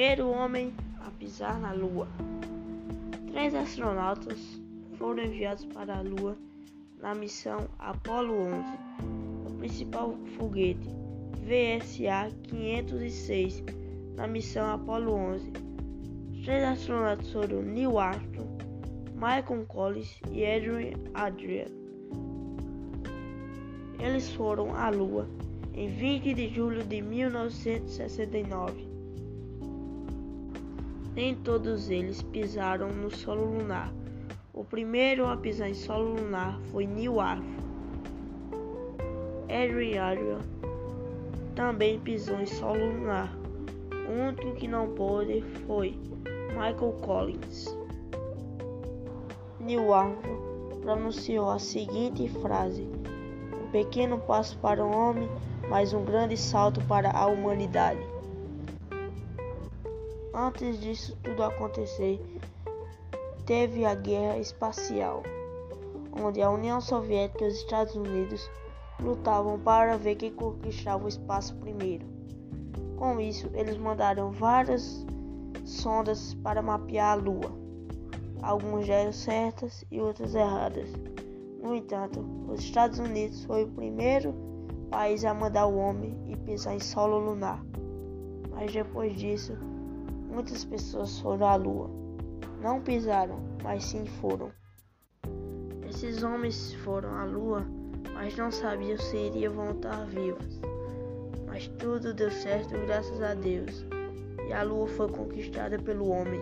primeiro homem a pisar na Lua. Três astronautas foram enviados para a Lua na missão Apollo 11. O principal foguete VSA 506 na missão Apollo 11. Os três astronautas foram Neil Armstrong, Michael Collins e Edwin Adrian. Eles foram à Lua em 20 de julho de 1969. Nem todos eles pisaram no solo lunar. O primeiro a pisar em solo lunar foi Neil Armstrong. Edwin Aldrin também pisou em solo lunar. O único que não pôde foi Michael Collins. Neil Armstrong pronunciou a seguinte frase: Um pequeno passo para o homem, mas um grande salto para a humanidade. Antes disso tudo acontecer, teve a Guerra Espacial, onde a União Soviética e os Estados Unidos lutavam para ver quem conquistava o espaço primeiro. Com isso, eles mandaram várias sondas para mapear a Lua. Algumas deram certas e outras erradas. No entanto, os Estados Unidos foi o primeiro país a mandar o homem e pisar em solo lunar. Mas depois disso, Muitas pessoas foram à lua. Não pisaram, mas sim foram. Esses homens foram à lua, mas não sabiam se iriam voltar vivos. Mas tudo deu certo graças a Deus, e a lua foi conquistada pelo homem.